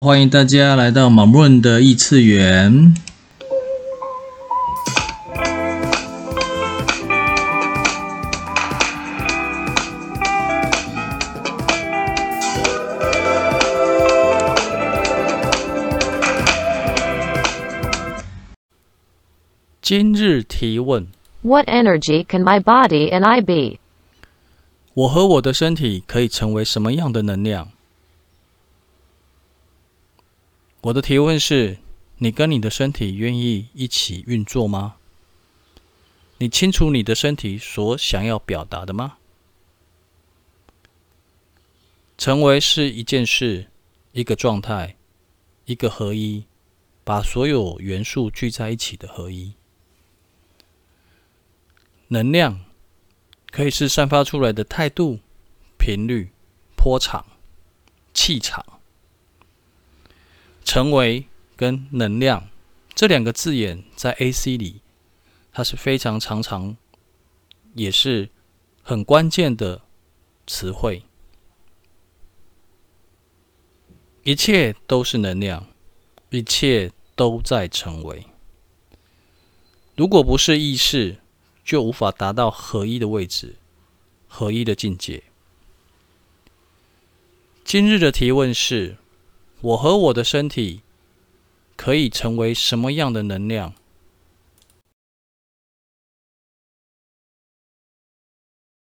欢迎大家来到马润的异次元。今日提问：What energy can my body and I be？我和我的身体可以成为什么样的能量？我的提问是：你跟你的身体愿意一起运作吗？你清楚你的身体所想要表达的吗？成为是一件事，一个状态，一个合一，把所有元素聚在一起的合一。能量可以是散发出来的态度、频率、波长、气场。成为跟能量这两个字眼在 AC 里，它是非常常常，也是很关键的词汇。一切都是能量，一切都在成为。如果不是意识，就无法达到合一的位置，合一的境界。今日的提问是：我和我的身体可以成为什么样的能量？